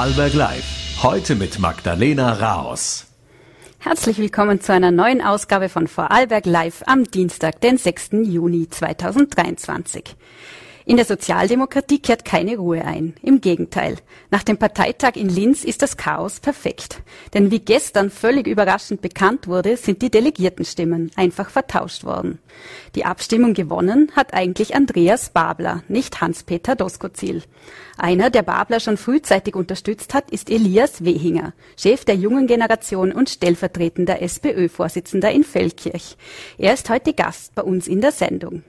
Vorarlberg Live. Heute mit Magdalena Raos. Herzlich willkommen zu einer neuen Ausgabe von Vorarlberg Live am Dienstag, den 6. Juni 2023. In der Sozialdemokratie kehrt keine Ruhe ein. Im Gegenteil. Nach dem Parteitag in Linz ist das Chaos perfekt. Denn wie gestern völlig überraschend bekannt wurde, sind die Delegiertenstimmen einfach vertauscht worden. Die Abstimmung gewonnen hat eigentlich Andreas Babler, nicht Hans-Peter Doskozil. Einer, der Babler schon frühzeitig unterstützt hat, ist Elias Wehinger, Chef der jungen Generation und stellvertretender SPÖ-Vorsitzender in Feldkirch. Er ist heute Gast bei uns in der Sendung.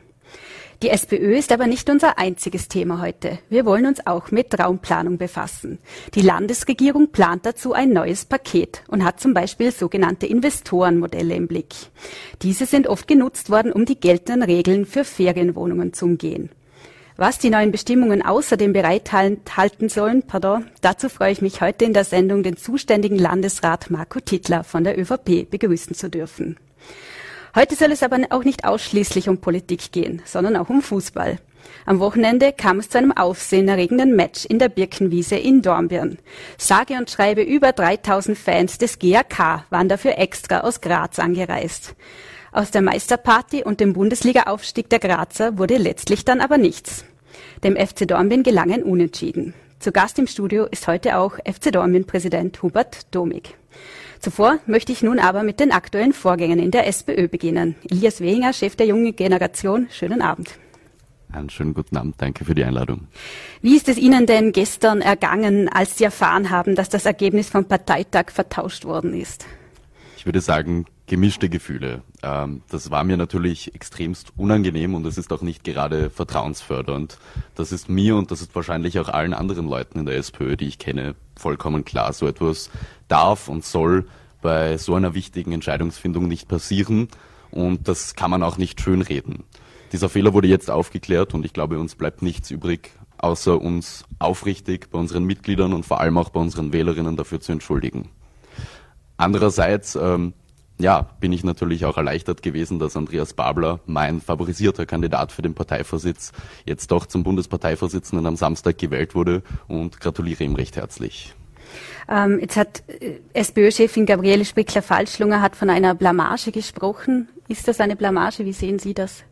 Die SPÖ ist aber nicht unser einziges Thema heute. Wir wollen uns auch mit Raumplanung befassen. Die Landesregierung plant dazu ein neues Paket und hat zum Beispiel sogenannte Investorenmodelle im Blick. Diese sind oft genutzt worden, um die geltenden Regeln für Ferienwohnungen zu umgehen. Was die neuen Bestimmungen außerdem bereithalten sollen, pardon, dazu freue ich mich heute in der Sendung den zuständigen Landesrat Marco Tittler von der ÖVP begrüßen zu dürfen. Heute soll es aber auch nicht ausschließlich um Politik gehen, sondern auch um Fußball. Am Wochenende kam es zu einem aufsehenerregenden Match in der Birkenwiese in Dornbirn. Sage und schreibe über 3000 Fans des GAK waren dafür extra aus Graz angereist. Aus der Meisterparty und dem Bundesliga-Aufstieg der Grazer wurde letztlich dann aber nichts. Dem FC Dornbirn gelang ein Unentschieden. Zu Gast im Studio ist heute auch FC Dornbirn-Präsident Hubert Domig. Zuvor möchte ich nun aber mit den aktuellen Vorgängen in der SPÖ beginnen. Elias Wehinger, Chef der jungen Generation, schönen Abend. Einen schönen guten Abend, danke für die Einladung. Wie ist es Ihnen denn gestern ergangen, als Sie erfahren haben, dass das Ergebnis vom Parteitag vertauscht worden ist? Ich würde sagen, gemischte Gefühle. Ähm, das war mir natürlich extremst unangenehm und es ist auch nicht gerade vertrauensfördernd. Das ist mir und das ist wahrscheinlich auch allen anderen Leuten in der SPÖ, die ich kenne, vollkommen klar. So etwas darf und soll bei so einer wichtigen Entscheidungsfindung nicht passieren und das kann man auch nicht schönreden. Dieser Fehler wurde jetzt aufgeklärt und ich glaube, uns bleibt nichts übrig, außer uns aufrichtig bei unseren Mitgliedern und vor allem auch bei unseren Wählerinnen dafür zu entschuldigen. Andererseits ähm, ja, bin ich natürlich auch erleichtert gewesen, dass Andreas Babler, mein favorisierter Kandidat für den Parteivorsitz, jetzt doch zum Bundesparteivorsitzenden am Samstag gewählt wurde und gratuliere ihm recht herzlich. Ähm, jetzt hat äh, SPÖ-Chefin Gabriele Sprickler-Falschlunger hat von einer Blamage gesprochen. Ist das eine Blamage? Wie sehen Sie das?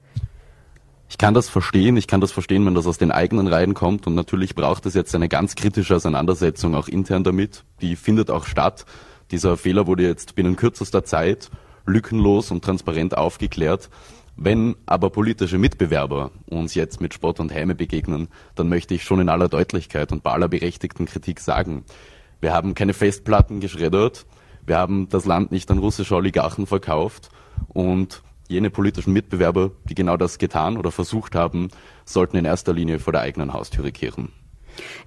Ich kann das verstehen. Ich kann das verstehen, wenn das aus den eigenen Reihen kommt. Und natürlich braucht es jetzt eine ganz kritische Auseinandersetzung auch intern damit. Die findet auch statt. Dieser Fehler wurde jetzt binnen kürzester Zeit lückenlos und transparent aufgeklärt. Wenn aber politische Mitbewerber uns jetzt mit Spott und Heime begegnen, dann möchte ich schon in aller Deutlichkeit und bei aller berechtigten Kritik sagen, wir haben keine Festplatten geschreddert, wir haben das Land nicht an russische Oligarchen verkauft und jene politischen Mitbewerber, die genau das getan oder versucht haben, sollten in erster Linie vor der eigenen Haustüre kehren.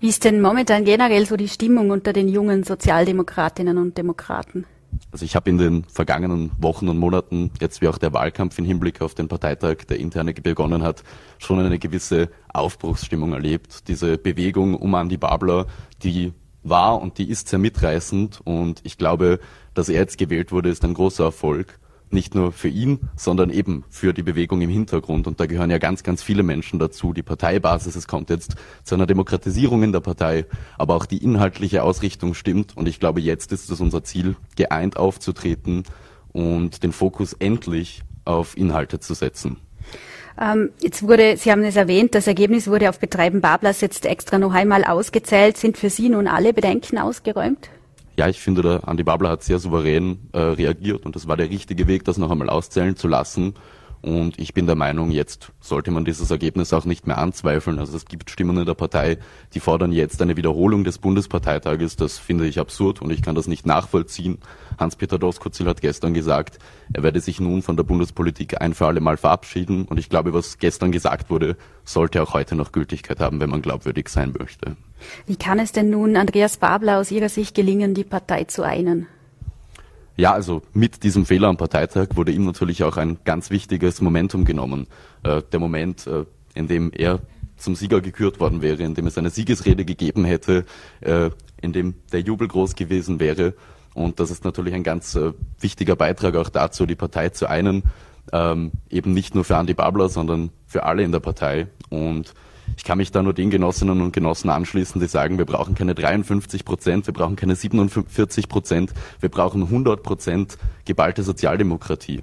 Wie ist denn momentan generell so die Stimmung unter den jungen Sozialdemokratinnen und Demokraten? Also ich habe in den vergangenen Wochen und Monaten, jetzt wie auch der Wahlkampf im Hinblick auf den Parteitag, der interne begonnen hat, schon eine gewisse Aufbruchsstimmung erlebt. Diese Bewegung um Andi Babler, die war und die ist sehr mitreißend und ich glaube, dass er jetzt gewählt wurde, ist ein großer Erfolg nicht nur für ihn, sondern eben für die Bewegung im Hintergrund. Und da gehören ja ganz, ganz viele Menschen dazu. Die Parteibasis, es kommt jetzt zu einer Demokratisierung in der Partei, aber auch die inhaltliche Ausrichtung stimmt. Und ich glaube, jetzt ist es unser Ziel, geeint aufzutreten und den Fokus endlich auf Inhalte zu setzen. Ähm, jetzt wurde, Sie haben es erwähnt, das Ergebnis wurde auf Betreiben Bablas jetzt extra noch einmal ausgezählt. Sind für Sie nun alle Bedenken ausgeräumt? Ja, ich finde, der Andi Babler hat sehr souverän äh, reagiert und das war der richtige Weg, das noch einmal auszählen zu lassen. Und ich bin der Meinung, jetzt sollte man dieses Ergebnis auch nicht mehr anzweifeln. Also es gibt Stimmen in der Partei, die fordern jetzt eine Wiederholung des Bundesparteitages. Das finde ich absurd und ich kann das nicht nachvollziehen. Hans-Peter Doskozil hat gestern gesagt, er werde sich nun von der Bundespolitik ein für alle Mal verabschieden. Und ich glaube, was gestern gesagt wurde, sollte auch heute noch Gültigkeit haben, wenn man glaubwürdig sein möchte. Wie kann es denn nun Andreas Babler aus Ihrer Sicht gelingen, die Partei zu einen? Ja, also mit diesem Fehler am Parteitag wurde ihm natürlich auch ein ganz wichtiges Momentum genommen. Äh, der Moment, äh, in dem er zum Sieger gekürt worden wäre, in dem es eine Siegesrede gegeben hätte, äh, in dem der Jubel groß gewesen wäre. Und das ist natürlich ein ganz wichtiger Beitrag auch dazu, die Partei zu einen, ähm, eben nicht nur für Andi Babler, sondern für alle in der Partei. Und Ich kann mich da nur den Genossinnen und Genossen anschließen, die sagen, wir brauchen keine 53 Prozent, wir brauchen keine 47 Prozent, wir brauchen 100 Prozent geballte Sozialdemokratie.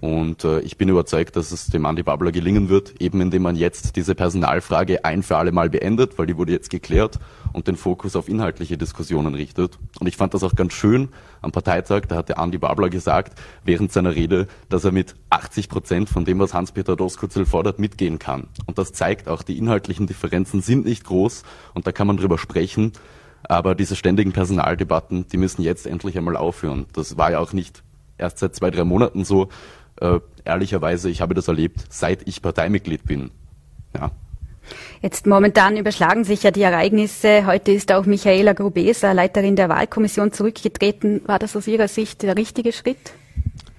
Und äh, ich bin überzeugt, dass es dem Andi Babler gelingen wird, eben indem man jetzt diese Personalfrage ein für alle Mal beendet, weil die wurde jetzt geklärt und den Fokus auf inhaltliche Diskussionen richtet. Und ich fand das auch ganz schön am Parteitag, da hat der Andi Babler gesagt, während seiner Rede, dass er mit 80 Prozent von dem, was Hans-Peter Doskozil fordert, mitgehen kann. Und das zeigt auch, die inhaltlichen Differenzen sind nicht groß und da kann man drüber sprechen. Aber diese ständigen Personaldebatten, die müssen jetzt endlich einmal aufhören. Das war ja auch nicht erst seit zwei, drei Monaten so, äh, ehrlicherweise, ich habe das erlebt, seit ich Parteimitglied bin. Ja. Jetzt momentan überschlagen sich ja die Ereignisse. Heute ist auch Michaela Grubesa, Leiterin der Wahlkommission, zurückgetreten. War das aus Ihrer Sicht der richtige Schritt?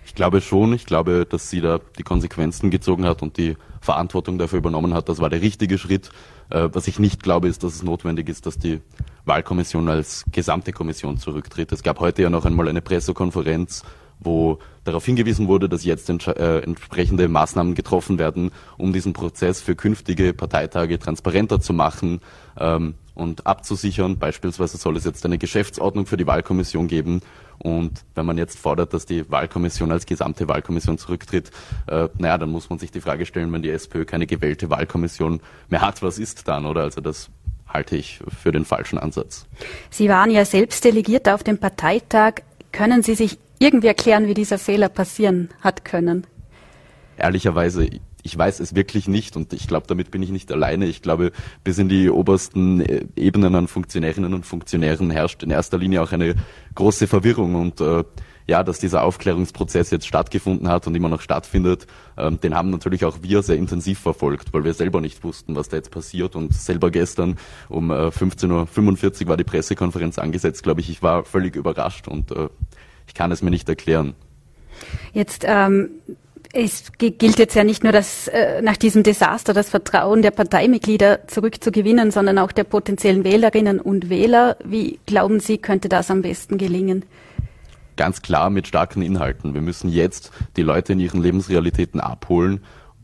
Ich glaube schon. Ich glaube, dass sie da die Konsequenzen gezogen hat und die Verantwortung dafür übernommen hat. Das war der richtige Schritt. Äh, was ich nicht glaube, ist, dass es notwendig ist, dass die Wahlkommission als gesamte Kommission zurücktritt. Es gab heute ja noch einmal eine Pressekonferenz, wo darauf hingewiesen wurde, dass jetzt äh, entsprechende Maßnahmen getroffen werden, um diesen Prozess für künftige Parteitage transparenter zu machen ähm, und abzusichern. Beispielsweise soll es jetzt eine Geschäftsordnung für die Wahlkommission geben. Und wenn man jetzt fordert, dass die Wahlkommission als gesamte Wahlkommission zurücktritt, äh, naja, dann muss man sich die Frage stellen, wenn die SPÖ keine gewählte Wahlkommission mehr hat, was ist dann, oder? Also das halte ich für den falschen Ansatz. Sie waren ja selbst delegiert auf dem Parteitag. Können Sie sich irgendwie erklären, wie dieser Fehler passieren hat können? Ehrlicherweise, ich weiß es wirklich nicht und ich glaube, damit bin ich nicht alleine. Ich glaube, bis in die obersten äh, Ebenen an Funktionärinnen und Funktionären herrscht in erster Linie auch eine große Verwirrung und äh, ja, dass dieser Aufklärungsprozess jetzt stattgefunden hat und immer noch stattfindet, ähm, den haben natürlich auch wir sehr intensiv verfolgt, weil wir selber nicht wussten, was da jetzt passiert und selber gestern um äh, 15.45 Uhr war die Pressekonferenz angesetzt, glaube ich, ich war völlig überrascht und äh, ich kann es mir nicht erklären. Jetzt ähm, es gilt jetzt ja nicht nur, dass äh, nach diesem Desaster das Vertrauen der Parteimitglieder zurückzugewinnen, sondern auch der potenziellen Wählerinnen und Wähler. Wie glauben Sie, könnte das am besten gelingen? Ganz klar mit starken Inhalten. Wir müssen jetzt die Leute in ihren Lebensrealitäten abholen.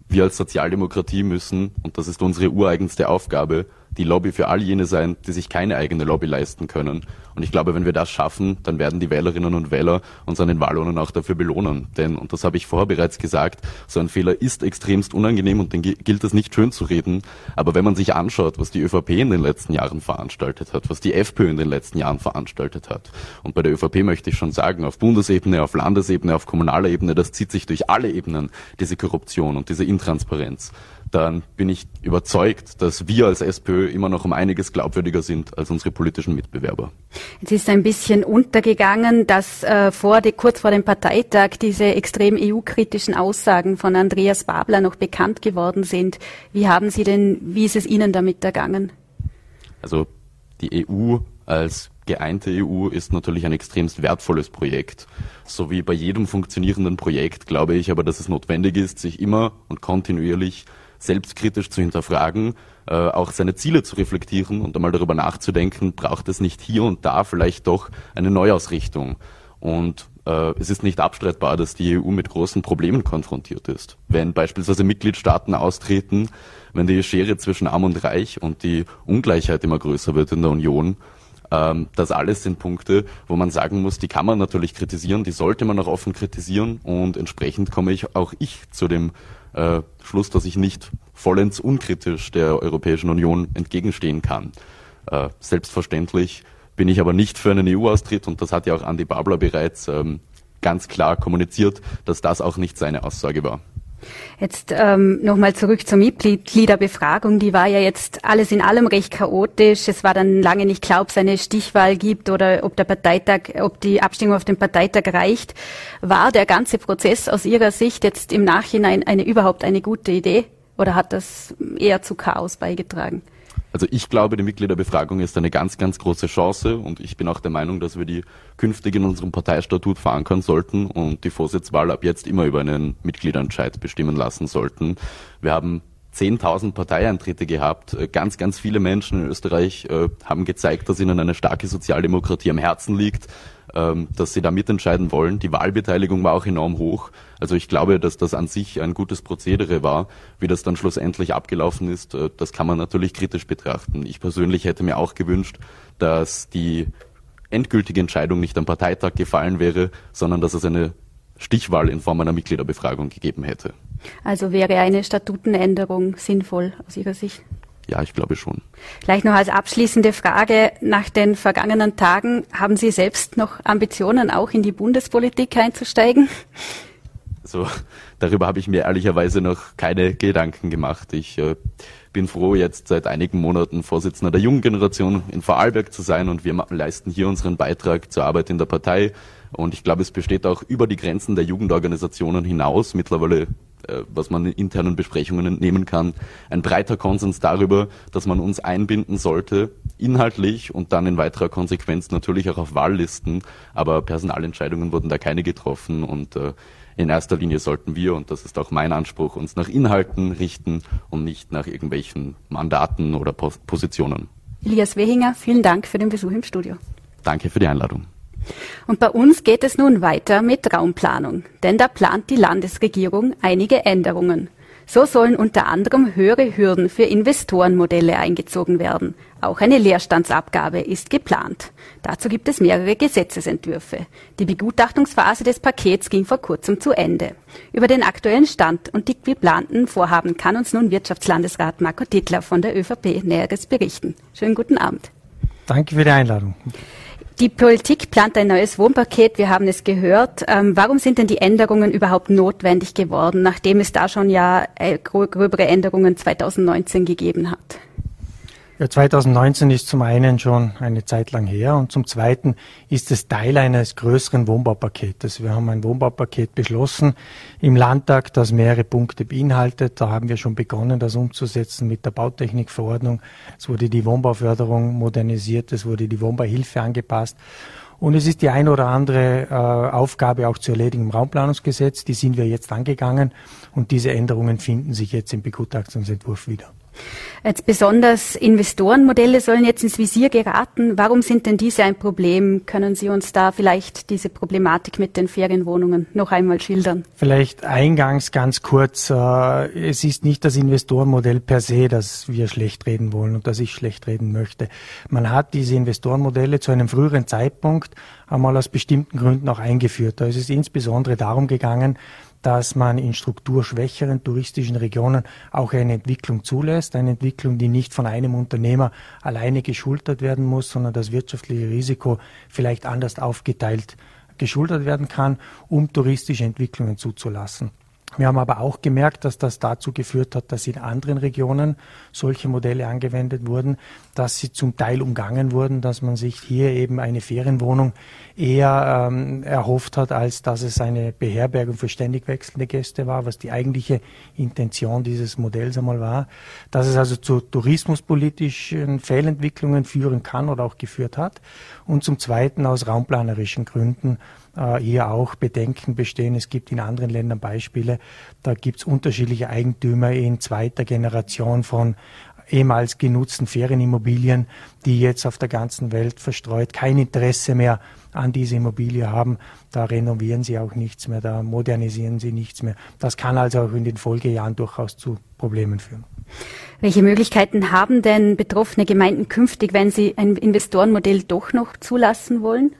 Wir als Sozialdemokratie müssen, und das ist unsere ureigenste Aufgabe, die Lobby für all jene sein, die sich keine eigene Lobby leisten können. Und ich glaube, wenn wir das schaffen, dann werden die Wählerinnen und Wähler uns an den Wahlurnen auch dafür belohnen. Denn, und das habe ich vorher bereits gesagt, so ein Fehler ist extremst unangenehm und den gilt es nicht schön zu reden. Aber wenn man sich anschaut, was die ÖVP in den letzten Jahren veranstaltet hat, was die FPÖ in den letzten Jahren veranstaltet hat, und bei der ÖVP möchte ich schon sagen, auf Bundesebene, auf Landesebene, auf kommunaler Ebene, das zieht sich durch alle Ebenen, diese Korruption und diese Intransparenz dann bin ich überzeugt, dass wir als SPÖ immer noch um einiges glaubwürdiger sind als unsere politischen Mitbewerber. Es ist ein bisschen untergegangen, dass äh, vor die, kurz vor dem Parteitag diese extrem EU-kritischen Aussagen von Andreas Babler noch bekannt geworden sind. Wie haben Sie denn, wie ist es Ihnen damit ergangen? Also die EU als geeinte EU ist natürlich ein extremst wertvolles Projekt. So wie bei jedem funktionierenden Projekt glaube ich aber, dass es notwendig ist, sich immer und kontinuierlich selbstkritisch zu hinterfragen, äh, auch seine Ziele zu reflektieren und einmal darüber nachzudenken, braucht es nicht hier und da vielleicht doch eine Neuausrichtung. Und äh, es ist nicht abstreitbar, dass die EU mit großen Problemen konfrontiert ist. Wenn beispielsweise Mitgliedstaaten austreten, wenn die Schere zwischen Arm und Reich und die Ungleichheit immer größer wird in der Union, ähm, das alles sind Punkte, wo man sagen muss, die kann man natürlich kritisieren, die sollte man auch offen kritisieren und entsprechend komme ich auch ich zu dem äh, Schluss, dass ich nicht vollends unkritisch der Europäischen Union entgegenstehen kann. Äh, selbstverständlich bin ich aber nicht für einen EU-Austritt und das hat ja auch Andy Babler bereits ähm, ganz klar kommuniziert, dass das auch nicht seine Aussage war. Jetzt ähm, nochmal zurück zur Mitgliederbefragung. Die war ja jetzt alles in allem recht chaotisch. Es war dann lange nicht klar, ob es eine Stichwahl gibt oder ob der Parteitag, ob die Abstimmung auf dem Parteitag reicht. War der ganze Prozess aus Ihrer Sicht jetzt im Nachhinein eine überhaupt eine gute Idee oder hat das eher zu Chaos beigetragen? Also ich glaube, die Mitgliederbefragung ist eine ganz, ganz große Chance und ich bin auch der Meinung, dass wir die künftig in unserem Parteistatut verankern sollten und die Vorsitzwahl ab jetzt immer über einen Mitgliederentscheid bestimmen lassen sollten. Wir haben 10.000 Parteieintritte gehabt. Äh, ganz, ganz viele Menschen in Österreich äh, haben gezeigt, dass ihnen eine starke Sozialdemokratie am Herzen liegt, ähm, dass sie da mitentscheiden wollen. Die Wahlbeteiligung war auch enorm hoch. Also ich glaube, dass das an sich ein gutes Prozedere war. Wie das dann schlussendlich abgelaufen ist, äh, das kann man natürlich kritisch betrachten. Ich persönlich hätte mir auch gewünscht, dass die endgültige Entscheidung nicht am Parteitag gefallen wäre, sondern dass es eine Stichwahl in Form einer Mitgliederbefragung gegeben hätte. Also wäre eine Statutenänderung sinnvoll aus Ihrer Sicht? Ja, ich glaube schon. Gleich noch als abschließende Frage. Nach den vergangenen Tagen haben Sie selbst noch Ambitionen, auch in die Bundespolitik einzusteigen? So, darüber habe ich mir ehrlicherweise noch keine Gedanken gemacht. Ich äh, bin froh, jetzt seit einigen Monaten Vorsitzender der jungen Generation in Vorarlberg zu sein und wir leisten hier unseren Beitrag zur Arbeit in der Partei. Und ich glaube, es besteht auch über die Grenzen der Jugendorganisationen hinaus mittlerweile, was man in internen Besprechungen entnehmen kann, ein breiter Konsens darüber, dass man uns einbinden sollte, inhaltlich und dann in weiterer Konsequenz natürlich auch auf Wahllisten. Aber Personalentscheidungen wurden da keine getroffen und äh, in erster Linie sollten wir, und das ist auch mein Anspruch, uns nach Inhalten richten und nicht nach irgendwelchen Mandaten oder Positionen. Elias Wehinger, vielen Dank für den Besuch im Studio. Danke für die Einladung. Und bei uns geht es nun weiter mit Raumplanung, denn da plant die Landesregierung einige Änderungen. So sollen unter anderem höhere Hürden für Investorenmodelle eingezogen werden. Auch eine Leerstandsabgabe ist geplant. Dazu gibt es mehrere Gesetzesentwürfe. Die Begutachtungsphase des Pakets ging vor kurzem zu Ende. Über den aktuellen Stand und die geplanten Vorhaben kann uns nun Wirtschaftslandesrat Marco Tittler von der ÖVP Näheres berichten. Schönen guten Abend. Danke für die Einladung. Die Politik plant ein neues Wohnpaket, wir haben es gehört. Ähm, warum sind denn die Änderungen überhaupt notwendig geworden, nachdem es da schon ja äh, gröbere Änderungen 2019 gegeben hat? Ja, 2019 ist zum einen schon eine Zeit lang her und zum zweiten ist es Teil eines größeren Wohnbaupaketes. Wir haben ein Wohnbaupaket beschlossen im Landtag, das mehrere Punkte beinhaltet. Da haben wir schon begonnen, das umzusetzen mit der Bautechnikverordnung. Es wurde die Wohnbauförderung modernisiert, es wurde die Wohnbauhilfe angepasst. Und es ist die eine oder andere äh, Aufgabe auch zu erledigen im Raumplanungsgesetz. Die sind wir jetzt angegangen und diese Änderungen finden sich jetzt im Begutachtungsentwurf wieder. Jetzt besonders Investorenmodelle sollen jetzt ins Visier geraten. Warum sind denn diese ein Problem? Können Sie uns da vielleicht diese Problematik mit den Ferienwohnungen noch einmal schildern? Vielleicht eingangs ganz kurz. Äh, es ist nicht das Investorenmodell per se, das wir schlecht reden wollen und das ich schlecht reden möchte. Man hat diese Investorenmodelle zu einem früheren Zeitpunkt einmal aus bestimmten Gründen auch eingeführt. Da ist es insbesondere darum gegangen, dass man in strukturschwächeren touristischen Regionen auch eine Entwicklung zulässt, eine Entwicklung, die nicht von einem Unternehmer alleine geschultert werden muss, sondern das wirtschaftliche Risiko vielleicht anders aufgeteilt geschultert werden kann, um touristische Entwicklungen zuzulassen. Wir haben aber auch gemerkt, dass das dazu geführt hat, dass in anderen Regionen solche Modelle angewendet wurden, dass sie zum Teil umgangen wurden, dass man sich hier eben eine Ferienwohnung eher ähm, erhofft hat, als dass es eine Beherbergung für ständig wechselnde Gäste war, was die eigentliche Intention dieses Modells einmal war, dass es also zu tourismuspolitischen Fehlentwicklungen führen kann oder auch geführt hat. Und zum Zweiten aus raumplanerischen Gründen äh, hier auch Bedenken bestehen. Es gibt in anderen Ländern Beispiele, da gibt es unterschiedliche Eigentümer in zweiter Generation von ehemals genutzten Ferienimmobilien, die jetzt auf der ganzen Welt verstreut kein Interesse mehr an diese Immobilie haben. Da renovieren sie auch nichts mehr, da modernisieren sie nichts mehr. Das kann also auch in den Folgejahren durchaus zu Problemen führen. Welche Möglichkeiten haben denn betroffene Gemeinden künftig, wenn sie ein Investorenmodell doch noch zulassen wollen?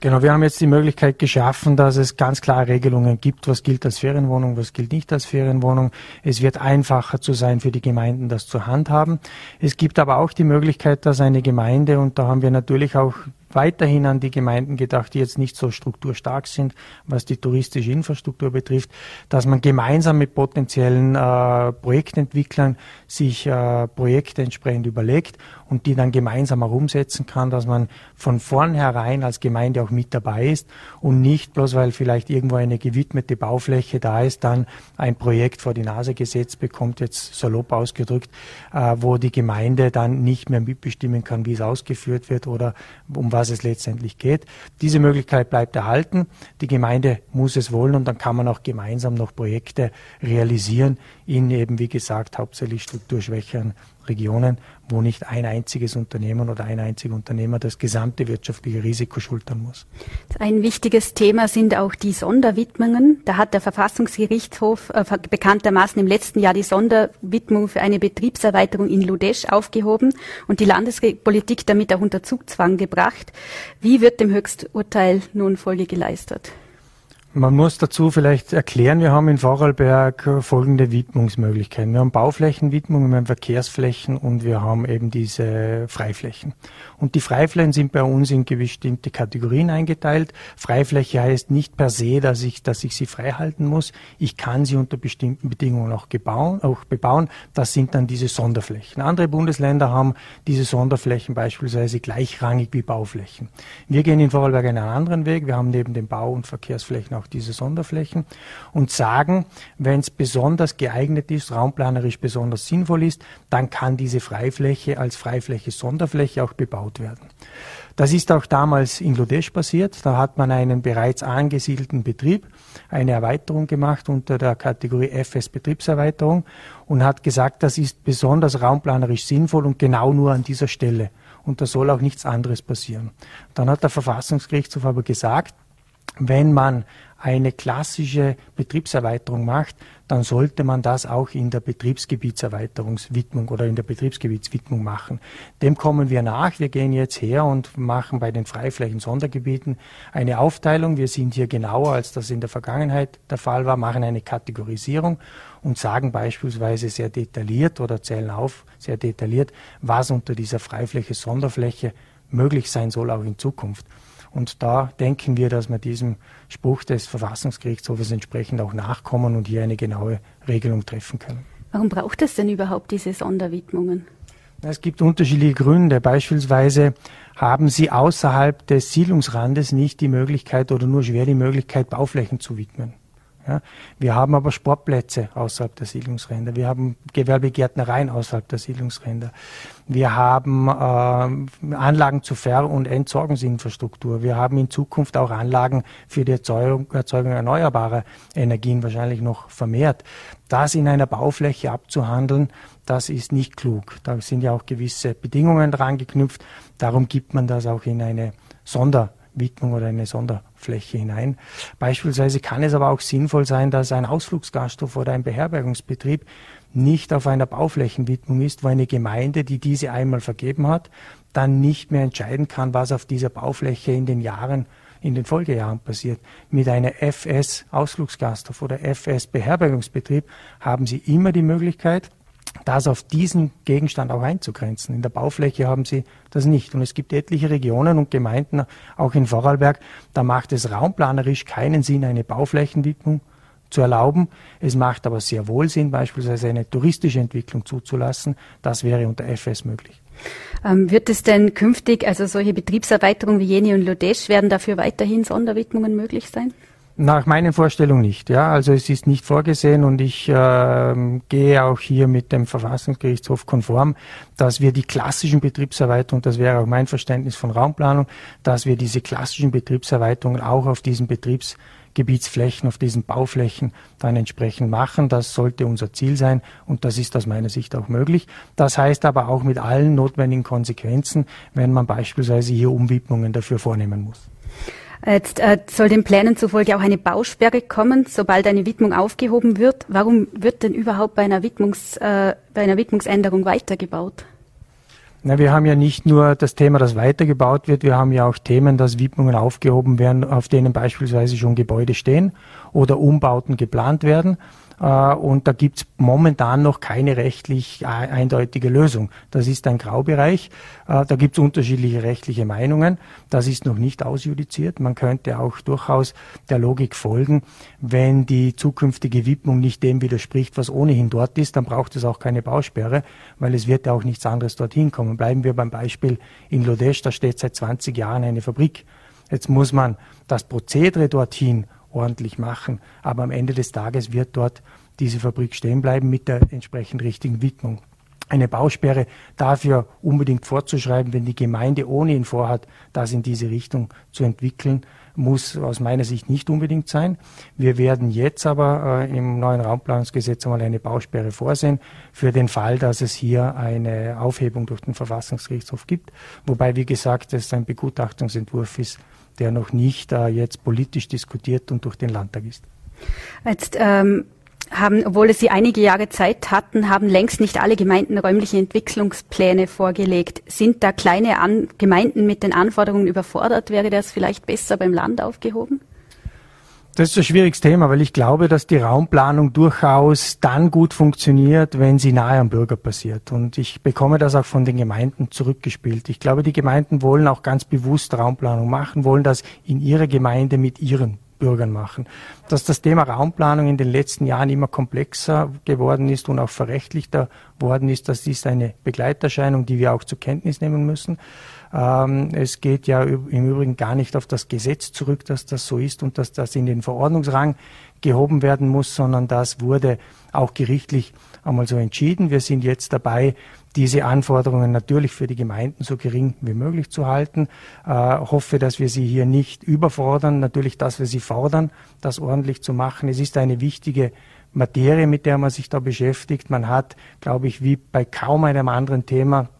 Genau, wir haben jetzt die Möglichkeit geschaffen, dass es ganz klare Regelungen gibt, was gilt als Ferienwohnung, was gilt nicht als Ferienwohnung. Es wird einfacher zu sein für die Gemeinden, das zu handhaben. Es gibt aber auch die Möglichkeit, dass eine Gemeinde, und da haben wir natürlich auch weiterhin an die Gemeinden gedacht, die jetzt nicht so strukturstark sind, was die touristische Infrastruktur betrifft, dass man gemeinsam mit potenziellen äh, Projektentwicklern sich äh, Projekte entsprechend überlegt und die dann gemeinsam auch umsetzen kann, dass man von vornherein als Gemeinde auch mit dabei ist und nicht bloß, weil vielleicht irgendwo eine gewidmete Baufläche da ist, dann ein Projekt vor die Nase gesetzt bekommt, jetzt salopp ausgedrückt, äh, wo die Gemeinde dann nicht mehr mitbestimmen kann, wie es ausgeführt wird oder um was es letztendlich geht. Diese Möglichkeit bleibt erhalten. Die Gemeinde muss es wollen und dann kann man auch gemeinsam noch Projekte realisieren in eben, wie gesagt, hauptsächlich strukturschwächeren Regionen, wo nicht ein einziges Unternehmen oder ein einziger Unternehmer das gesamte wirtschaftliche Risiko schultern muss. Ein wichtiges Thema sind auch die Sonderwidmungen. Da hat der Verfassungsgerichtshof äh, bekanntermaßen im letzten Jahr die Sonderwidmung für eine Betriebserweiterung in Ludesch aufgehoben und die Landespolitik damit auch unter Zugzwang gebracht. Wie wird dem Höchsturteil nun Folge geleistet? Man muss dazu vielleicht erklären, wir haben in Vorarlberg folgende Widmungsmöglichkeiten. Wir haben Bauflächenwidmungen, wir haben Verkehrsflächen und wir haben eben diese Freiflächen. Und die Freiflächen sind bei uns in bestimmte Kategorien eingeteilt. Freifläche heißt nicht per se, dass ich, dass ich sie frei halten muss. Ich kann sie unter bestimmten Bedingungen auch, gebauen, auch bebauen. Das sind dann diese Sonderflächen. Andere Bundesländer haben diese Sonderflächen beispielsweise gleichrangig wie Bauflächen. Wir gehen in Vorarlberg einen anderen Weg. Wir haben neben den Bau- und Verkehrsflächen auch diese Sonderflächen und sagen, wenn es besonders geeignet ist, raumplanerisch besonders sinnvoll ist, dann kann diese Freifläche als Freifläche Sonderfläche auch bebaut werden. Das ist auch damals in Lodesch passiert. Da hat man einen bereits angesiedelten Betrieb, eine Erweiterung gemacht unter der Kategorie FS Betriebserweiterung und hat gesagt, das ist besonders raumplanerisch sinnvoll und genau nur an dieser Stelle. Und da soll auch nichts anderes passieren. Dann hat der Verfassungsgerichtshof aber gesagt, wenn man eine klassische Betriebserweiterung macht, dann sollte man das auch in der Betriebsgebietserweiterungswidmung oder in der Betriebsgebietswidmung machen. Dem kommen wir nach. Wir gehen jetzt her und machen bei den Freiflächen Sondergebieten eine Aufteilung. Wir sind hier genauer, als das in der Vergangenheit der Fall war, machen eine Kategorisierung und sagen beispielsweise sehr detailliert oder zählen auf sehr detailliert, was unter dieser Freifläche Sonderfläche möglich sein soll, auch in Zukunft. Und da denken wir, dass wir diesem Spruch des Verfassungsgerichtshofes entsprechend auch nachkommen und hier eine genaue Regelung treffen können. Warum braucht es denn überhaupt diese Sonderwidmungen? Es gibt unterschiedliche Gründe. Beispielsweise haben Sie außerhalb des Siedlungsrandes nicht die Möglichkeit oder nur schwer die Möglichkeit, Bauflächen zu widmen. Ja, wir haben aber Sportplätze außerhalb der Siedlungsränder. Wir haben Gewerbegärtnereien außerhalb der Siedlungsränder. Wir haben äh, Anlagen zur Ver- und Entsorgungsinfrastruktur. Wir haben in Zukunft auch Anlagen für die Erzeugung, Erzeugung erneuerbarer Energien wahrscheinlich noch vermehrt. Das in einer Baufläche abzuhandeln, das ist nicht klug. Da sind ja auch gewisse Bedingungen dran geknüpft. Darum gibt man das auch in eine Sonderwidmung oder eine Sonder Fläche hinein. Beispielsweise kann es aber auch sinnvoll sein, dass ein Ausflugsgasthof oder ein Beherbergungsbetrieb nicht auf einer Bauflächenwidmung ist, wo eine Gemeinde, die diese einmal vergeben hat, dann nicht mehr entscheiden kann, was auf dieser Baufläche in den Jahren in den Folgejahren passiert. Mit einer FS Ausflugsgasthof oder FS Beherbergungsbetrieb haben Sie immer die Möglichkeit, das auf diesen Gegenstand auch einzugrenzen. In der Baufläche haben sie das nicht. Und es gibt etliche Regionen und Gemeinden, auch in Vorarlberg, da macht es raumplanerisch keinen Sinn, eine Bauflächenwidmung zu erlauben. Es macht aber sehr wohl Sinn, beispielsweise eine touristische Entwicklung zuzulassen. Das wäre unter FS möglich. Ähm, wird es denn künftig, also solche Betriebserweiterungen wie jene in Lodesch, werden dafür weiterhin Sonderwidmungen möglich sein? Nach meinen Vorstellungen nicht. Ja, also es ist nicht vorgesehen und ich äh, gehe auch hier mit dem Verfassungsgerichtshof konform, dass wir die klassischen Betriebserweiterungen, das wäre auch mein Verständnis von Raumplanung, dass wir diese klassischen Betriebserweiterungen auch auf diesen Betriebsgebietsflächen, auf diesen Bauflächen dann entsprechend machen. Das sollte unser Ziel sein und das ist aus meiner Sicht auch möglich. Das heißt aber auch mit allen notwendigen Konsequenzen, wenn man beispielsweise hier Umwidmungen dafür vornehmen muss. Jetzt äh, soll den Plänen zufolge auch eine Bausperre kommen, sobald eine Widmung aufgehoben wird. Warum wird denn überhaupt bei einer, Widmungs, äh, bei einer Widmungsänderung weitergebaut? Na, wir haben ja nicht nur das Thema, dass weitergebaut wird, wir haben ja auch Themen, dass Widmungen aufgehoben werden, auf denen beispielsweise schon Gebäude stehen oder Umbauten geplant werden. Äh, und da gibt es momentan noch keine rechtlich eindeutige Lösung. Das ist ein Graubereich. Äh, da gibt es unterschiedliche rechtliche Meinungen. Das ist noch nicht ausjudiziert. Man könnte auch durchaus der Logik folgen, wenn die zukünftige Widmung nicht dem widerspricht, was ohnehin dort ist, dann braucht es auch keine Bausperre, weil es wird ja auch nichts anderes dorthin kommen. Bleiben wir beim Beispiel in Lodesch, da steht seit 20 Jahren eine Fabrik. Jetzt muss man das Prozedere dorthin ordentlich machen. Aber am Ende des Tages wird dort diese Fabrik stehen bleiben mit der entsprechend richtigen Widmung. Eine Bausperre dafür unbedingt vorzuschreiben, wenn die Gemeinde ohnehin vorhat, das in diese Richtung zu entwickeln, muss aus meiner Sicht nicht unbedingt sein. Wir werden jetzt aber äh, im neuen Raumplanungsgesetz einmal eine Bausperre vorsehen für den Fall, dass es hier eine Aufhebung durch den Verfassungsgerichtshof gibt. Wobei, wie gesagt, es ein Begutachtungsentwurf ist, der noch nicht äh, jetzt politisch diskutiert und durch den Landtag ist. Jetzt ähm, haben, obwohl sie einige Jahre Zeit hatten, haben längst nicht alle Gemeinden räumliche Entwicklungspläne vorgelegt. Sind da kleine An Gemeinden mit den Anforderungen überfordert? Wäre das vielleicht besser beim Land aufgehoben? Das ist ein schwieriges Thema, weil ich glaube, dass die Raumplanung durchaus dann gut funktioniert, wenn sie nahe am Bürger passiert. Und ich bekomme das auch von den Gemeinden zurückgespielt. Ich glaube, die Gemeinden wollen auch ganz bewusst Raumplanung machen, wollen das in ihrer Gemeinde mit ihren Bürgern machen. Dass das Thema Raumplanung in den letzten Jahren immer komplexer geworden ist und auch verrechtlichter worden ist, das ist eine Begleiterscheinung, die wir auch zur Kenntnis nehmen müssen. Ähm, es geht ja im Übrigen gar nicht auf das Gesetz zurück, dass das so ist und dass das in den Verordnungsrang gehoben werden muss, sondern das wurde auch gerichtlich einmal so entschieden. Wir sind jetzt dabei, diese Anforderungen natürlich für die Gemeinden so gering wie möglich zu halten. Äh, hoffe, dass wir sie hier nicht überfordern. Natürlich, dass wir sie fordern, das ordentlich zu machen. Es ist eine wichtige Materie, mit der man sich da beschäftigt. Man hat, glaube ich, wie bei kaum einem anderen Thema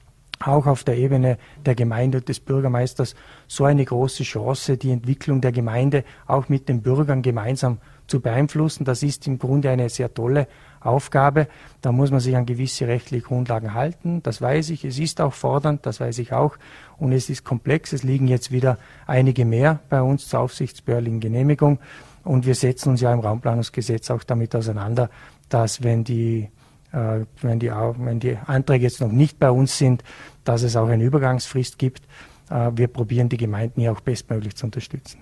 auch auf der Ebene der Gemeinde und des Bürgermeisters so eine große Chance, die Entwicklung der Gemeinde auch mit den Bürgern gemeinsam zu beeinflussen. Das ist im Grunde eine sehr tolle Aufgabe. Da muss man sich an gewisse rechtliche Grundlagen halten. Das weiß ich. Es ist auch fordernd, das weiß ich auch. Und es ist komplex. Es liegen jetzt wieder einige mehr bei uns zur aufsichtsbehördlichen Genehmigung. Und wir setzen uns ja im Raumplanungsgesetz auch damit auseinander, dass wenn die wenn die, wenn die Anträge jetzt noch nicht bei uns sind, dass es auch eine Übergangsfrist gibt. Äh, wir probieren die Gemeinden hier auch bestmöglich zu unterstützen.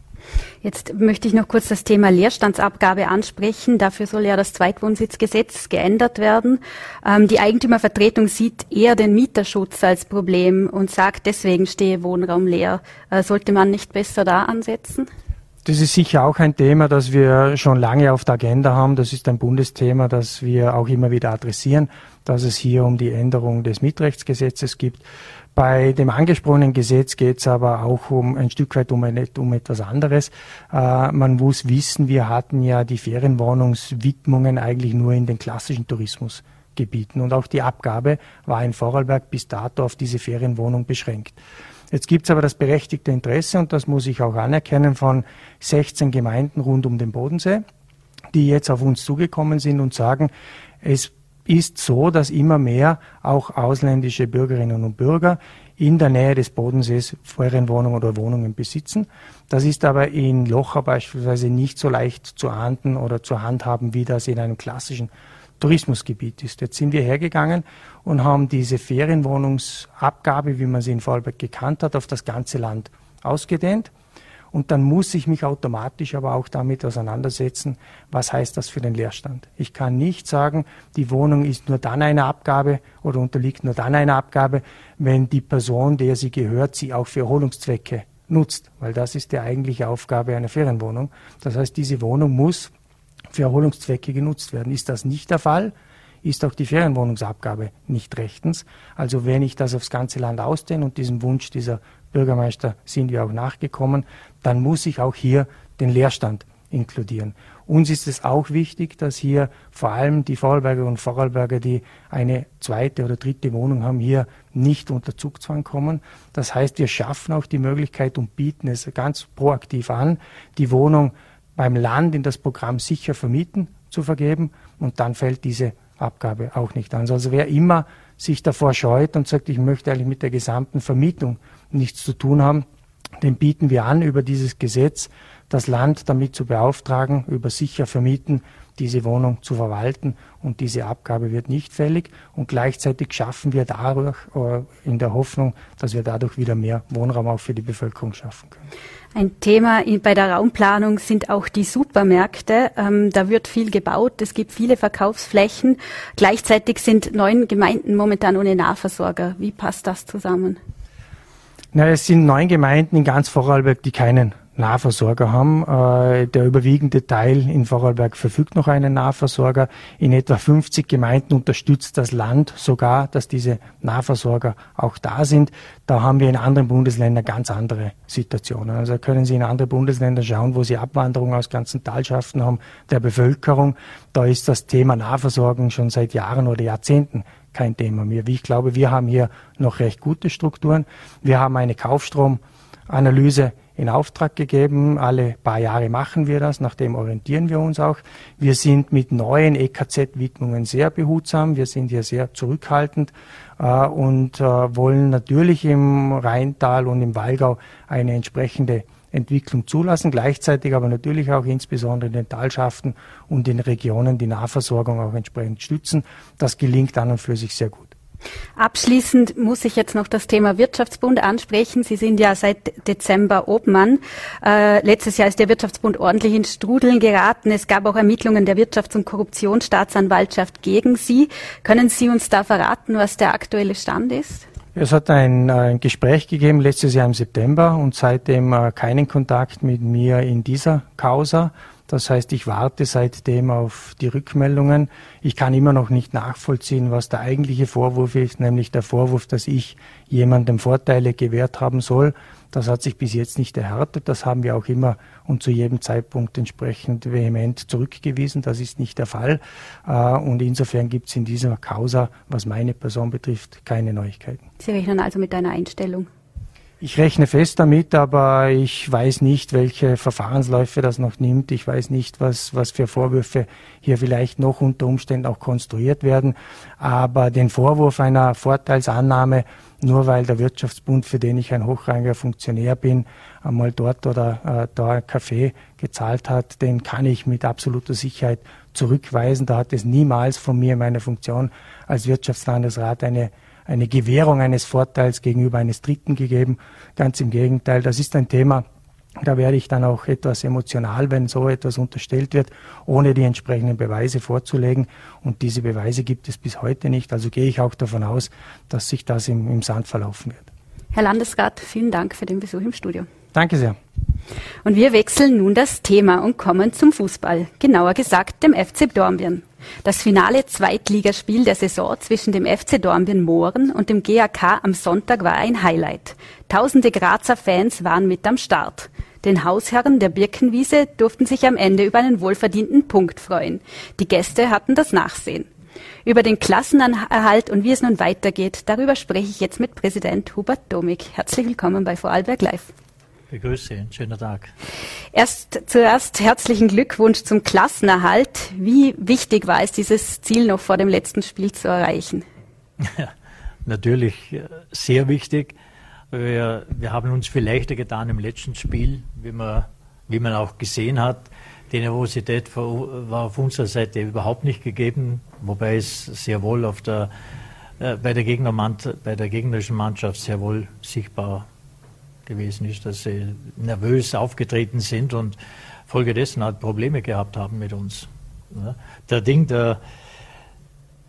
Jetzt möchte ich noch kurz das Thema Leerstandsabgabe ansprechen. Dafür soll ja das Zweitwohnsitzgesetz geändert werden. Ähm, die Eigentümervertretung sieht eher den Mieterschutz als Problem und sagt, deswegen stehe Wohnraum leer. Äh, sollte man nicht besser da ansetzen? Das ist sicher auch ein Thema, das wir schon lange auf der Agenda haben. Das ist ein Bundesthema, das wir auch immer wieder adressieren, dass es hier um die Änderung des Mietrechtsgesetzes gibt. Bei dem angesprochenen Gesetz geht es aber auch um ein Stück weit um, ein, um etwas anderes. Äh, man muss wissen, wir hatten ja die Ferienwohnungswidmungen eigentlich nur in den klassischen Tourismusgebieten und auch die Abgabe war in Vorarlberg bis dato auf diese Ferienwohnung beschränkt. Jetzt gibt es aber das berechtigte Interesse, und das muss ich auch anerkennen, von 16 Gemeinden rund um den Bodensee, die jetzt auf uns zugekommen sind und sagen, es ist so, dass immer mehr auch ausländische Bürgerinnen und Bürger in der Nähe des Bodensees Ferienwohnungen oder Wohnungen besitzen. Das ist aber in Locher beispielsweise nicht so leicht zu ahnden oder zu handhaben, wie das in einem klassischen Tourismusgebiet ist. Jetzt sind wir hergegangen und haben diese Ferienwohnungsabgabe, wie man sie in Vorarlberg gekannt hat, auf das ganze Land ausgedehnt. Und dann muss ich mich automatisch aber auch damit auseinandersetzen, was heißt das für den Leerstand. Ich kann nicht sagen, die Wohnung ist nur dann eine Abgabe oder unterliegt nur dann einer Abgabe, wenn die Person, der sie gehört, sie auch für Erholungszwecke nutzt, weil das ist die eigentliche Aufgabe einer Ferienwohnung. Das heißt, diese Wohnung muss für Erholungszwecke genutzt werden. Ist das nicht der Fall, ist auch die Ferienwohnungsabgabe nicht rechtens. Also wenn ich das aufs ganze Land ausdehne und diesem Wunsch dieser Bürgermeister sind wir auch nachgekommen, dann muss ich auch hier den Leerstand inkludieren. Uns ist es auch wichtig, dass hier vor allem die Vorarlberger und Vorarlberger, die eine zweite oder dritte Wohnung haben, hier nicht unter Zugzwang kommen. Das heißt, wir schaffen auch die Möglichkeit und bieten es ganz proaktiv an, die Wohnung beim Land in das Programm sicher vermieten zu vergeben und dann fällt diese Abgabe auch nicht an. Also wer immer sich davor scheut und sagt, ich möchte eigentlich mit der gesamten Vermietung nichts zu tun haben, den bieten wir an, über dieses Gesetz das Land damit zu beauftragen, über sicher vermieten, diese Wohnung zu verwalten und diese Abgabe wird nicht fällig und gleichzeitig schaffen wir dadurch äh, in der Hoffnung, dass wir dadurch wieder mehr Wohnraum auch für die Bevölkerung schaffen können. Ein Thema bei der Raumplanung sind auch die Supermärkte. Ähm, da wird viel gebaut, es gibt viele Verkaufsflächen. Gleichzeitig sind neun Gemeinden momentan ohne Nahversorger. Wie passt das zusammen? Na, es sind neun Gemeinden in ganz Vorarlberg, die keinen Nahversorger haben. Äh, der überwiegende Teil in Vorarlberg verfügt noch einen Nahversorger. In etwa 50 Gemeinden unterstützt das Land sogar, dass diese Nahversorger auch da sind. Da haben wir in anderen Bundesländern ganz andere Situationen. Also können Sie in andere Bundesländer schauen, wo Sie Abwanderung aus ganzen Talschaften haben der Bevölkerung. Da ist das Thema Nahversorgung schon seit Jahren oder Jahrzehnten kein Thema mehr. Ich glaube, wir haben hier noch recht gute Strukturen. Wir haben eine Kaufstromanalyse in Auftrag gegeben. Alle paar Jahre machen wir das, nach dem orientieren wir uns auch. Wir sind mit neuen EKZ-Widmungen sehr behutsam, wir sind hier sehr zurückhaltend äh, und äh, wollen natürlich im Rheintal und im Wallgau eine entsprechende Entwicklung zulassen, gleichzeitig aber natürlich auch insbesondere in den Talschaften und in Regionen die Nahversorgung auch entsprechend stützen. Das gelingt an und für sich sehr gut. Abschließend muss ich jetzt noch das Thema Wirtschaftsbund ansprechen. Sie sind ja seit Dezember Obmann. Äh, letztes Jahr ist der Wirtschaftsbund ordentlich ins Strudeln geraten. Es gab auch Ermittlungen der Wirtschafts- und Korruptionsstaatsanwaltschaft gegen Sie. Können Sie uns da verraten, was der aktuelle Stand ist? Es hat ein, ein, Gespräch gegeben letztes Jahr im September und seitdem äh, keinen Kontakt mit mir in dieser Causa. Das heißt, ich warte seitdem auf die Rückmeldungen. Ich kann immer noch nicht nachvollziehen, was der eigentliche Vorwurf ist, nämlich der Vorwurf, dass ich jemandem Vorteile gewährt haben soll. Das hat sich bis jetzt nicht erhärtet. Das haben wir auch immer und zu jedem Zeitpunkt entsprechend vehement zurückgewiesen. Das ist nicht der Fall. Äh, und insofern gibt es in dieser Causa, was meine Person betrifft, keine Neuigkeiten. Sie rechnen also mit einer Einstellung? Ich rechne fest damit, aber ich weiß nicht, welche Verfahrensläufe das noch nimmt. Ich weiß nicht, was, was für Vorwürfe hier vielleicht noch unter Umständen auch konstruiert werden. Aber den Vorwurf einer Vorteilsannahme, nur weil der Wirtschaftsbund, für den ich ein hochrangiger Funktionär bin, einmal dort oder äh, da ein Kaffee gezahlt hat, den kann ich mit absoluter Sicherheit zurückweisen. Da hat es niemals von mir in meiner Funktion als Wirtschaftslandesrat eine eine Gewährung eines Vorteils gegenüber eines Dritten gegeben. Ganz im Gegenteil, das ist ein Thema, da werde ich dann auch etwas emotional, wenn so etwas unterstellt wird, ohne die entsprechenden Beweise vorzulegen. Und diese Beweise gibt es bis heute nicht. Also gehe ich auch davon aus, dass sich das im, im Sand verlaufen wird. Herr Landesrat, vielen Dank für den Besuch im Studio. Danke sehr. Und wir wechseln nun das Thema und kommen zum Fußball, genauer gesagt dem FC Dornbirn. Das finale Zweitligaspiel der Saison zwischen dem FC Dornbirn Mohren und dem GAK am Sonntag war ein Highlight. Tausende Grazer Fans waren mit am Start. Den Hausherren der Birkenwiese durften sich am Ende über einen wohlverdienten Punkt freuen. Die Gäste hatten das Nachsehen. Über den Klassenerhalt und wie es nun weitergeht, darüber spreche ich jetzt mit Präsident Hubert Domig. Herzlich willkommen bei Vorarlberg Live. Begrüße, einen schönen Tag. Erst zuerst herzlichen Glückwunsch zum Klassenerhalt. Wie wichtig war es, dieses Ziel noch vor dem letzten Spiel zu erreichen? Ja, natürlich äh, sehr wichtig. Wir, wir haben uns viel leichter getan im letzten Spiel, wie man, wie man auch gesehen hat. Die Nervosität war auf unserer Seite überhaupt nicht gegeben, wobei es sehr wohl auf der, äh, bei, der bei der gegnerischen Mannschaft sehr wohl sichtbar gewesen ist, dass sie nervös aufgetreten sind und folgedessen halt Probleme gehabt haben mit uns. Der Ding, der,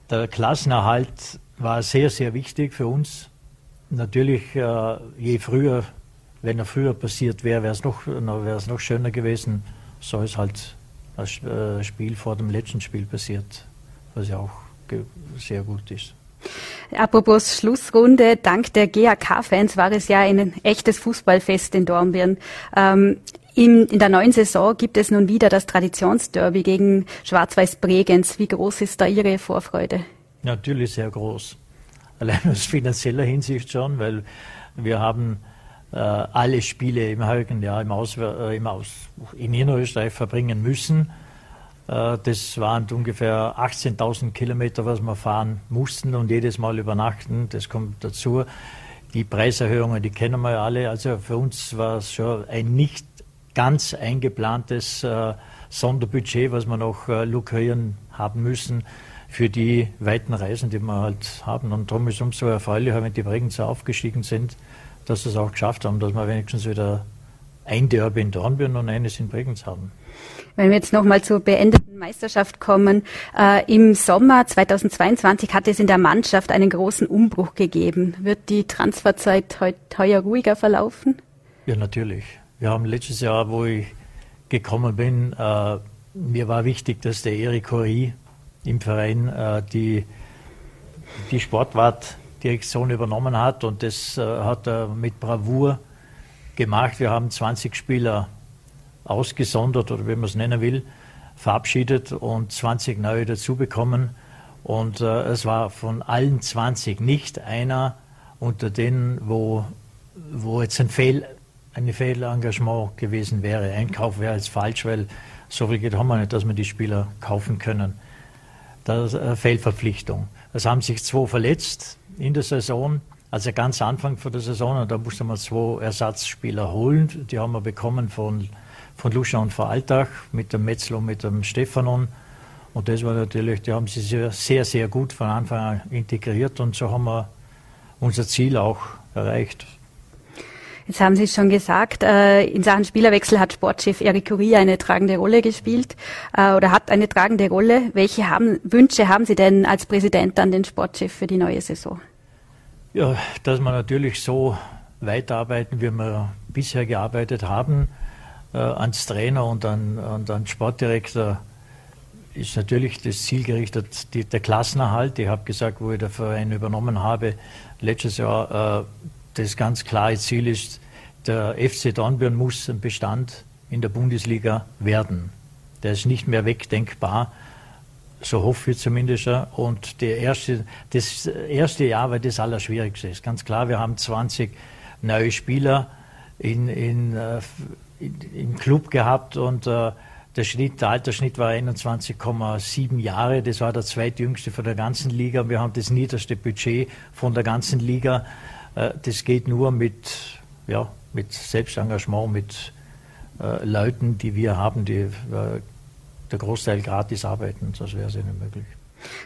der Klassenerhalt war sehr, sehr wichtig für uns. Natürlich, äh, je früher, wenn er früher passiert wäre, wäre es noch, noch schöner gewesen. So ist halt das äh, Spiel vor dem letzten Spiel passiert, was ja auch sehr gut ist. Apropos Schlussrunde, dank der GAK-Fans war es ja ein echtes Fußballfest in Dornbirn. Ähm, in, in, der neuen Saison gibt es nun wieder das Traditionsderby gegen Schwarz-Weiß Bregenz. Wie groß ist da Ihre Vorfreude? Natürlich sehr groß. Allein aus finanzieller Hinsicht schon, weil wir haben äh, alle Spiele im heutigen Jahr im Aus, äh, im Aus, in Niederösterreich verbringen müssen. Äh, das waren ungefähr 18.000 Kilometer, was wir fahren mussten und jedes Mal übernachten. Das kommt dazu. Die Preiserhöhungen, die kennen wir ja alle. Also für uns war es schon ein nicht ganz eingeplantes äh, Sonderbudget, was wir noch äh, lukrieren haben müssen für die weiten Reisen, die wir halt haben. Und darum ist es umso erfreulicher, wenn die Bregenzer aufgestiegen sind, dass sie es auch geschafft haben, dass wir wenigstens wieder ein Derby in Dornbirn und eines in Bregenz haben. Wenn wir jetzt nochmal zur beendeten Meisterschaft kommen, äh, im Sommer 2022 hat es in der Mannschaft einen großen Umbruch gegeben. Wird die Transferzeit heuer ruhiger verlaufen? Ja, natürlich. Wir haben letztes Jahr, wo ich gekommen bin, äh, mir war wichtig, dass der Erik Horry im Verein äh, die, die Sportwartdirektion übernommen hat und das äh, hat er mit Bravour gemacht. Wir haben 20 Spieler ausgesondert oder wie man es nennen will, verabschiedet und 20 neue dazu bekommen. Und äh, es war von allen 20 nicht einer unter denen, wo, wo jetzt ein Fehl, ein Fehlengagement gewesen wäre. Einkauf wäre jetzt falsch, weil so viel geht haben wir nicht, dass wir die Spieler kaufen können. Das ist eine Fehlverpflichtung. Es haben sich zwei verletzt in der Saison, also ganz Anfang von der Saison, und da musste man zwei Ersatzspieler holen. Die haben wir bekommen von von Luschan und Voraltach mit dem Metzler und mit dem Stefanon. Und das war natürlich, die haben sich sehr, sehr, sehr gut von Anfang an integriert und so haben wir unser Ziel auch erreicht. Jetzt haben Sie schon gesagt, äh, in Sachen Spielerwechsel hat Sportchef Eric Curie eine tragende Rolle gespielt äh, oder hat eine tragende Rolle. Welche haben, Wünsche haben Sie denn als Präsident an den Sportchef für die neue Saison? Ja, dass wir natürlich so weiterarbeiten, wie wir bisher gearbeitet haben äh, ans Trainer und an, und an Sportdirektor ist natürlich das Ziel gerichtet, die, der Klassenerhalt. Ich habe gesagt, wo ich den Verein übernommen habe, letztes Jahr, äh, das ganz klare Ziel ist, der FC Dornbirn muss ein Bestand in der Bundesliga werden. Der ist nicht mehr wegdenkbar, so hoffe ich zumindest. Und der erste, das erste Jahr war das Allerschwierigste. Ist ganz klar, wir haben 20 neue Spieler in, in äh, im Club gehabt und äh, der, Schnitt, der Altersschnitt war 21,7 Jahre. Das war der zweitjüngste von der ganzen Liga. Wir haben das niederste Budget von der ganzen Liga. Äh, das geht nur mit, ja, mit Selbstengagement, mit äh, Leuten, die wir haben, die der Großteil gratis arbeiten. Das wäre sehr nicht möglich.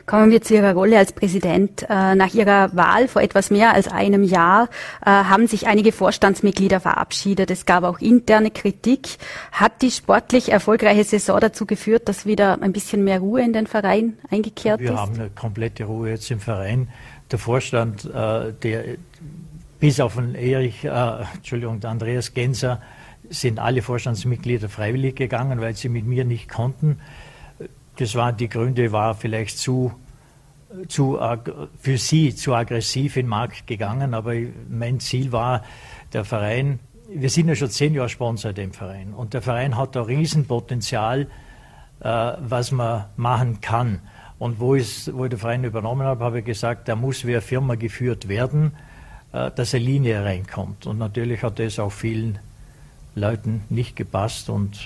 Kommen wir zu Ihrer Rolle als Präsident. Äh, nach Ihrer Wahl vor etwas mehr als einem Jahr äh, haben sich einige Vorstandsmitglieder verabschiedet. Es gab auch interne Kritik. Hat die sportlich erfolgreiche Saison dazu geführt, dass wieder ein bisschen mehr Ruhe in den Verein eingekehrt wir ist? Wir haben eine komplette Ruhe jetzt im Verein. Der Vorstand, äh, der bis auf den Erich, Entschuldigung, Andreas Genser, sind alle Vorstandsmitglieder freiwillig gegangen, weil sie mit mir nicht konnten. Das waren die Gründe, war vielleicht zu, zu für sie zu aggressiv in den Markt gegangen, aber mein Ziel war, der Verein, wir sind ja schon zehn Jahre Sponsor dem Verein und der Verein hat da Riesenpotenzial, äh, was man machen kann. Und wo, ich, wo ich den Verein übernommen habe, habe ich gesagt, da muss wie eine Firma geführt werden, äh, dass eine Linie reinkommt. Und natürlich hat das auch vielen Leuten nicht gepasst und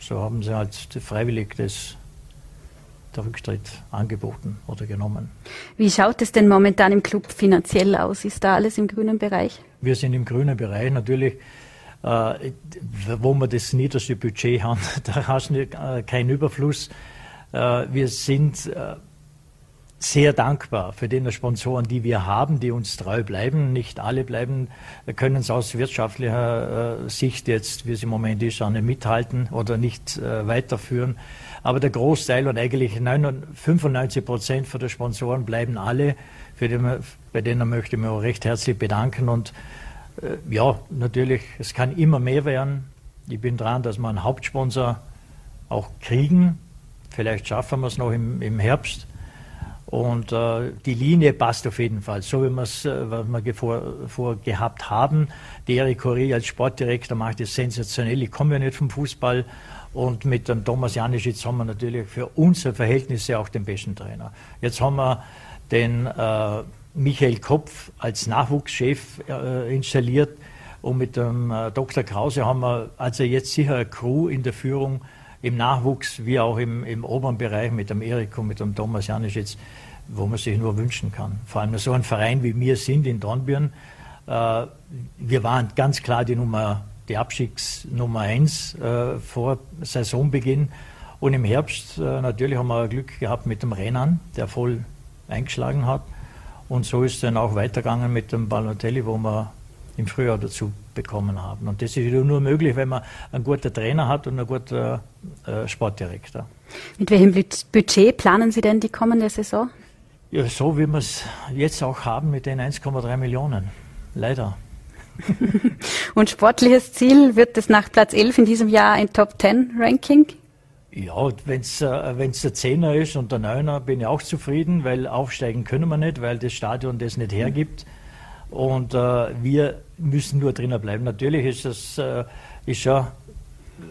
so haben sie halt freiwillig das der Rücktritt angeboten oder genommen. Wie schaut es denn momentan im Club finanziell aus? Ist da alles im grünen Bereich? Wir sind im grünen Bereich natürlich. Äh, wo wir das niederste Budget haben, da hast du äh, keinen Überfluss. Äh, wir sind äh, sehr dankbar für den Sponsoren, die wir haben, die uns treu bleiben. Nicht alle bleiben, können es aus wirtschaftlicher äh, Sicht jetzt, wie es im Moment ist, auch nicht mithalten oder nicht äh, weiterführen. Aber der Großteil und eigentlich 95 Prozent von der Sponsoren bleiben alle, für die, bei denen möchte ich mich auch recht herzlich bedanken. Und äh, ja, natürlich, es kann immer mehr werden. Ich bin dran, dass wir einen Hauptsponsor auch kriegen. Vielleicht schaffen wir es noch im, im Herbst. Und äh, die Linie passt auf jeden Fall, so wie wir es äh, vor, vor gehabt haben. Die Erik Correa als Sportdirektor macht es sensationell. Ich komme ja nicht vom Fußball. Und mit dem Thomas Janischitz haben wir natürlich für unsere Verhältnisse auch den besten Trainer. Jetzt haben wir den äh, Michael Kopf als Nachwuchschef äh, installiert. Und mit dem äh, Dr. Krause haben wir also jetzt sicher eine Crew in der Führung, im Nachwuchs wie auch im, im oberen Bereich mit dem Erik mit dem Thomas Janischitz, wo man sich nur wünschen kann. Vor allem so ein Verein wie wir sind in Dornbirn. Äh, wir waren ganz klar die Nummer, die Abstiegsnummer 1 äh, vor Saisonbeginn. Und im Herbst äh, natürlich haben wir Glück gehabt mit dem Renan, der voll eingeschlagen hat. Und so ist dann auch weitergegangen mit dem Balotelli, wo wir im Frühjahr dazu bekommen haben. Und das ist nur möglich, wenn man einen guten Trainer hat und einen guten äh, Sportdirektor. Mit welchem Budget planen Sie denn die kommende Saison? Ja, so wie wir es jetzt auch haben mit den 1,3 Millionen. Leider. und sportliches Ziel wird es nach Platz 11 in diesem Jahr ein Top 10 Ranking? Ja, wenn es äh, wenn's der Zehner ist und der Neuner, bin ich auch zufrieden, weil aufsteigen können wir nicht, weil das Stadion das nicht hergibt. Und äh, wir müssen nur drinnen bleiben. Natürlich ist das äh, ist schon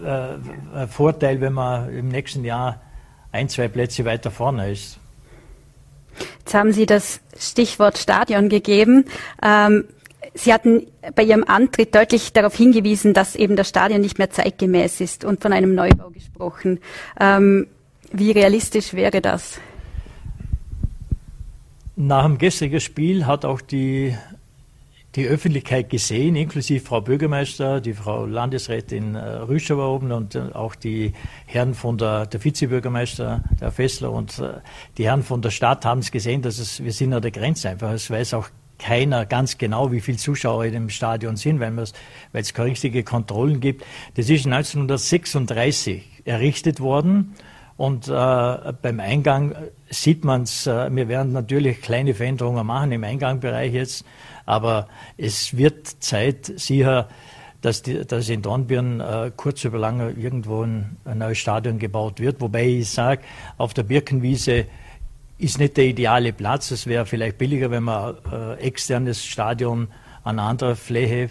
äh, ein Vorteil, wenn man im nächsten Jahr ein, zwei Plätze weiter vorne ist. Jetzt haben Sie das Stichwort Stadion gegeben. Ähm, Sie hatten bei Ihrem Antritt deutlich darauf hingewiesen, dass eben das Stadion nicht mehr zeitgemäß ist und von einem Neubau gesprochen. Ähm, wie realistisch wäre das? Nach dem gestrigen Spiel hat auch die, die Öffentlichkeit gesehen, inklusive Frau Bürgermeister, die Frau Landesrätin äh, Rüscher oben und äh, auch die Herren von der, der Vizebürgermeister, der Fessler und äh, die Herren von der Stadt haben es gesehen, dass es, wir sind an der Grenze einfach. Es weiß auch keiner ganz genau, wie viele Zuschauer in dem Stadion sind, weil es keine richtige Kontrollen gibt. Das ist 1936 errichtet worden und äh, beim Eingang sieht man es, äh, wir werden natürlich kleine Veränderungen machen im Eingangbereich jetzt, aber es wird Zeit sicher, dass, die, dass in Dornbirn äh, kurz über lange irgendwo ein, ein neues Stadion gebaut wird. Wobei ich sage, auf der Birkenwiese ist nicht der ideale Platz. Es wäre vielleicht billiger, wenn man äh, externes Stadion an einer anderen Fläche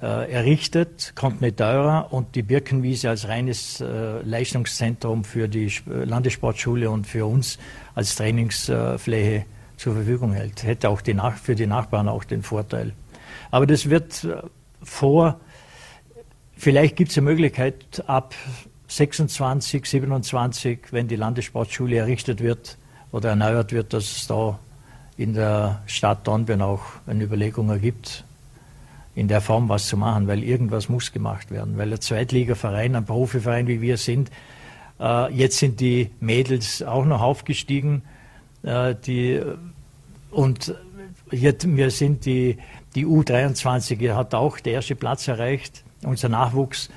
äh, errichtet, kommt nicht teurer und die Birkenwiese als reines äh, Leistungszentrum für die Landessportschule und für uns als Trainingsfläche zur Verfügung hält. Hätte auch die Nach für die Nachbarn auch den Vorteil. Aber das wird äh, vor, vielleicht gibt es eine Möglichkeit ab 26, 27, wenn die Landessportschule errichtet wird, oder erneuert wird, dass es da in der Stadt Dornbirn auch eine Überlegung gibt, in der Form was zu machen, weil irgendwas muss gemacht werden. Weil der Zweitligaverein, ein Profiverein wie wir sind, äh, jetzt sind die Mädels auch noch aufgestiegen. Äh, die, und jetzt, wir sind die, die U23 hat auch den ersten Platz erreicht, unser Nachwuchs.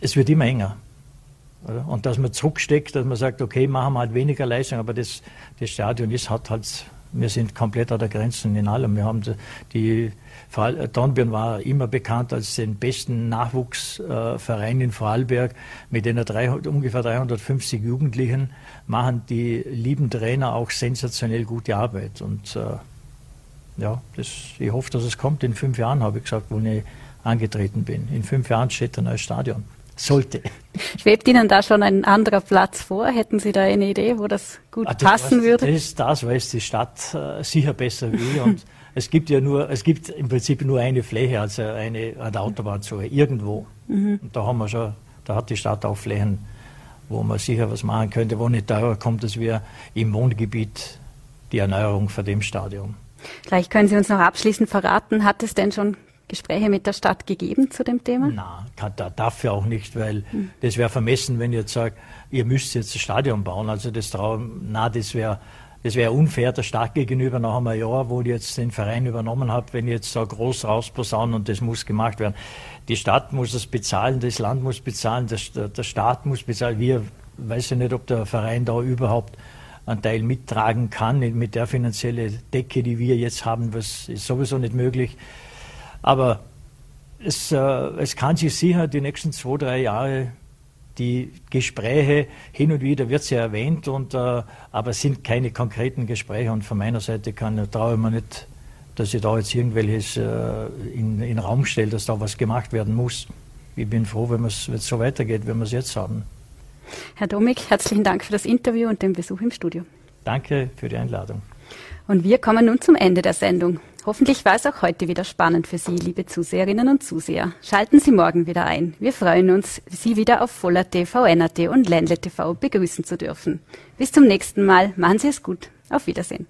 Es wird immer enger. Und dass man zurücksteckt, dass man sagt, okay, machen wir halt weniger Leistung, aber das, das Stadion ist, hat halt, wir sind komplett an der Grenze in allem. Wir haben die, Dornbirn war immer bekannt als den besten Nachwuchsverein in Vorarlberg. Mit den 300, ungefähr 350 Jugendlichen machen die lieben Trainer auch sensationell gute Arbeit. Und äh, ja, das, ich hoffe, dass es kommt. In fünf Jahren habe ich gesagt, wo ich angetreten bin. In fünf Jahren steht ein neues Stadion sollte. Schwebt Ihnen da schon ein anderer Platz vor? Hätten Sie da eine Idee, wo das gut ah, das passen weiß, würde? Das ist das, weiß die Stadt äh, sicher besser wie. Und es gibt ja nur, es gibt im Prinzip nur eine Fläche, also eine an der Autobahnzone, irgendwo. Mhm. Und da haben wir schon, da hat die Stadt auch Flächen, wo man sicher was machen könnte, wo nicht teurer kommt, dass wir im Wohngebiet die Erneuerung von dem Stadion. Vielleicht können Sie uns noch abschließend verraten, hat es denn schon Gespräche mit der Stadt gegeben zu dem Thema? Nein, da, dafür auch nicht, weil hm. das wäre vermessen, wenn ich jetzt sage, ihr müsst jetzt ein Stadion bauen. Also das Traum, na, das wäre das wäre unfair der Stadt gegenüber nach einem Jahr, wo ich jetzt den Verein übernommen habe, wenn ich jetzt so groß rausposaunen und das muss gemacht werden. Die Stadt muss das bezahlen, das Land muss bezahlen, der, der Staat muss bezahlen. Wir weiß ja nicht, ob der Verein da überhaupt einen Teil mittragen kann mit der finanziellen Decke, die wir jetzt haben, was ist sowieso nicht möglich. Aber es, äh, es kann sich sicher die nächsten zwei, drei Jahre die Gespräche, hin und wieder wird ja erwähnt, und, äh, aber es sind keine konkreten Gespräche. Und von meiner Seite kann, traue ich mir nicht, dass ich da jetzt irgendwelches äh, in, in Raum stelle, dass da was gemacht werden muss. Ich bin froh, wenn es so weitergeht, wie wir es jetzt haben. Herr Domig, herzlichen Dank für das Interview und den Besuch im Studio. Danke für die Einladung. Und wir kommen nun zum Ende der Sendung. Hoffentlich war es auch heute wieder spannend für Sie, liebe Zuseherinnen und Zuseher. Schalten Sie morgen wieder ein. Wir freuen uns, Sie wieder auf Voller TV, VNAT und Ländle TV begrüßen zu dürfen. Bis zum nächsten Mal. Machen Sie es gut. Auf Wiedersehen.